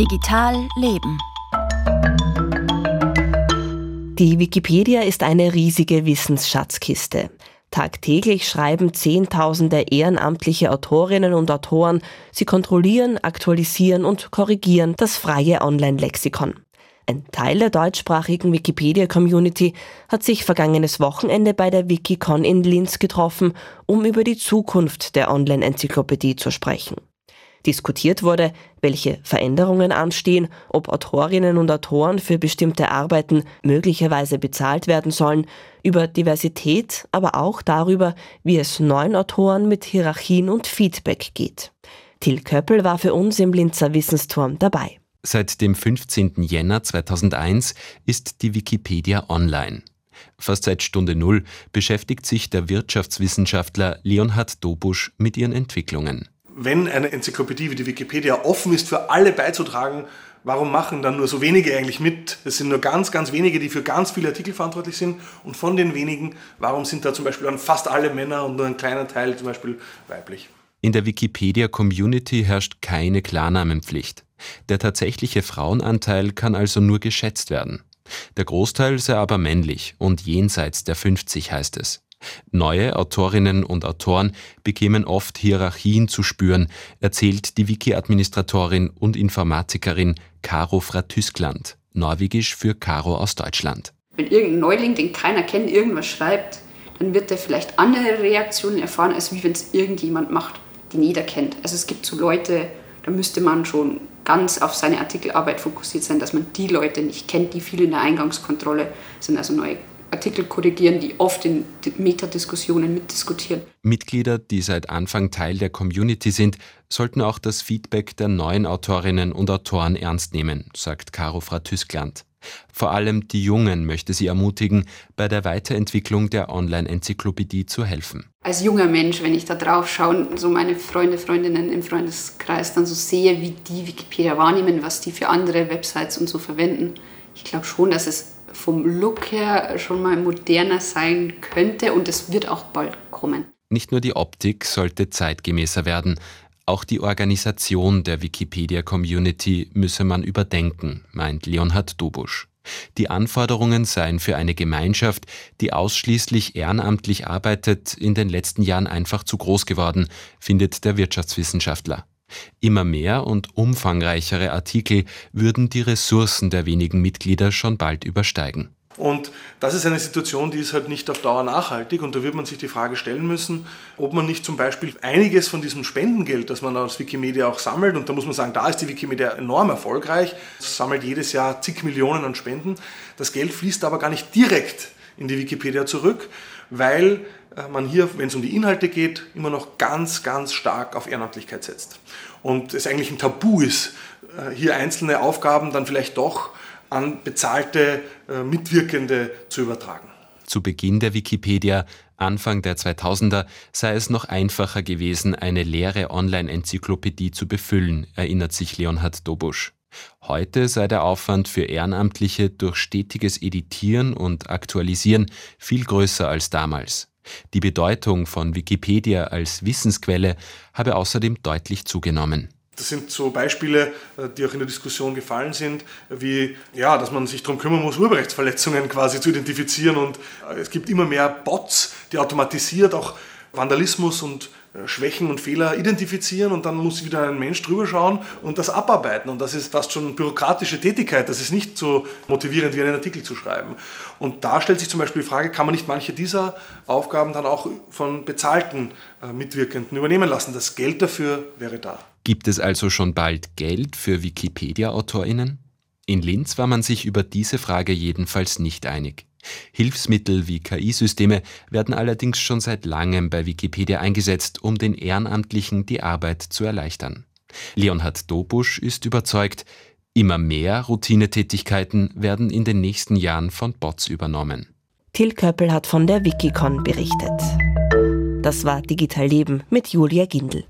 Digital Leben. Die Wikipedia ist eine riesige Wissensschatzkiste. Tagtäglich schreiben Zehntausende ehrenamtliche Autorinnen und Autoren. Sie kontrollieren, aktualisieren und korrigieren das freie Online-Lexikon. Ein Teil der deutschsprachigen Wikipedia-Community hat sich vergangenes Wochenende bei der Wikicon in Linz getroffen, um über die Zukunft der Online-Enzyklopädie zu sprechen. Diskutiert wurde, welche Veränderungen anstehen, ob Autorinnen und Autoren für bestimmte Arbeiten möglicherweise bezahlt werden sollen, über Diversität, aber auch darüber, wie es neuen Autoren mit Hierarchien und Feedback geht. Till Köppel war für uns im Linzer Wissensturm dabei. Seit dem 15. Jänner 2001 ist die Wikipedia online. Fast seit Stunde Null beschäftigt sich der Wirtschaftswissenschaftler Leonhard Dobusch mit ihren Entwicklungen. Wenn eine Enzyklopädie wie die Wikipedia offen ist, für alle beizutragen, warum machen dann nur so wenige eigentlich mit? Es sind nur ganz, ganz wenige, die für ganz viele Artikel verantwortlich sind. Und von den wenigen, warum sind da zum Beispiel dann fast alle Männer und nur ein kleiner Teil zum Beispiel weiblich? In der Wikipedia-Community herrscht keine Klarnamenpflicht. Der tatsächliche Frauenanteil kann also nur geschätzt werden. Der Großteil sei aber männlich und jenseits der 50 heißt es. Neue Autorinnen und Autoren bekämen oft Hierarchien zu spüren, erzählt die Wiki-Administratorin und Informatikerin Caro Fratyskland, norwegisch für Caro aus Deutschland. Wenn irgendein Neuling, den keiner kennt, irgendwas schreibt, dann wird er vielleicht andere Reaktionen erfahren, als wie wenn es irgendjemand macht, den jeder kennt. Also es gibt so Leute, da müsste man schon ganz auf seine Artikelarbeit fokussiert sein, dass man die Leute nicht kennt, die viel in der Eingangskontrolle sind, also neue Artikel korrigieren, die oft in Metadiskussionen mitdiskutieren. Mitglieder, die seit Anfang Teil der Community sind, sollten auch das Feedback der neuen Autorinnen und Autoren ernst nehmen, sagt Caro Fratyskland. Vor allem die Jungen möchte sie ermutigen, bei der Weiterentwicklung der Online-Enzyklopädie zu helfen. Als junger Mensch, wenn ich da drauf schaue, so meine Freunde, Freundinnen im Freundeskreis dann so sehe, wie die Wikipedia wahrnehmen, was die für andere Websites und so verwenden, ich glaube schon, dass es vom Look her schon mal moderner sein könnte und es wird auch bald kommen. Nicht nur die Optik sollte zeitgemäßer werden, auch die Organisation der Wikipedia-Community müsse man überdenken, meint Leonhard Dobusch. Die Anforderungen seien für eine Gemeinschaft, die ausschließlich ehrenamtlich arbeitet, in den letzten Jahren einfach zu groß geworden, findet der Wirtschaftswissenschaftler. Immer mehr und umfangreichere Artikel würden die Ressourcen der wenigen Mitglieder schon bald übersteigen. Und das ist eine Situation, die ist halt nicht auf Dauer nachhaltig und da wird man sich die Frage stellen müssen, ob man nicht zum Beispiel einiges von diesem Spendengeld, das man aus Wikimedia auch sammelt, und da muss man sagen, da ist die Wikimedia enorm erfolgreich, sammelt jedes Jahr zig Millionen an Spenden, das Geld fließt aber gar nicht direkt in die Wikipedia zurück, weil man hier, wenn es um die Inhalte geht, immer noch ganz, ganz stark auf Ehrenamtlichkeit setzt. Und es eigentlich ein Tabu ist, äh, hier einzelne Aufgaben dann vielleicht doch an bezahlte äh, Mitwirkende zu übertragen. Zu Beginn der Wikipedia, Anfang der 2000er, sei es noch einfacher gewesen, eine leere Online-Enzyklopädie zu befüllen, erinnert sich Leonhard Dobusch. Heute sei der Aufwand für Ehrenamtliche durch stetiges Editieren und Aktualisieren viel größer als damals. Die Bedeutung von Wikipedia als Wissensquelle habe außerdem deutlich zugenommen. Das sind so Beispiele, äh, die auch in der Diskussion gefallen sind, wie ja, dass man sich darum kümmern muss, Urheberrechtsverletzungen quasi zu identifizieren. Und äh, es gibt immer mehr Bots, die automatisiert auch Vandalismus und Schwächen und Fehler identifizieren und dann muss wieder ein Mensch drüber schauen und das abarbeiten. Und das ist fast schon bürokratische Tätigkeit. Das ist nicht so motivierend wie einen Artikel zu schreiben. Und da stellt sich zum Beispiel die Frage, kann man nicht manche dieser Aufgaben dann auch von bezahlten Mitwirkenden übernehmen lassen? Das Geld dafür wäre da. Gibt es also schon bald Geld für Wikipedia-AutorInnen? In Linz war man sich über diese Frage jedenfalls nicht einig. Hilfsmittel wie KI-Systeme werden allerdings schon seit langem bei Wikipedia eingesetzt, um den Ehrenamtlichen die Arbeit zu erleichtern. Leonhard Dobusch ist überzeugt, immer mehr Routinetätigkeiten werden in den nächsten Jahren von Bots übernommen. Till Köppel hat von der Wikicon berichtet. Das war Digital Leben mit Julia Gindel.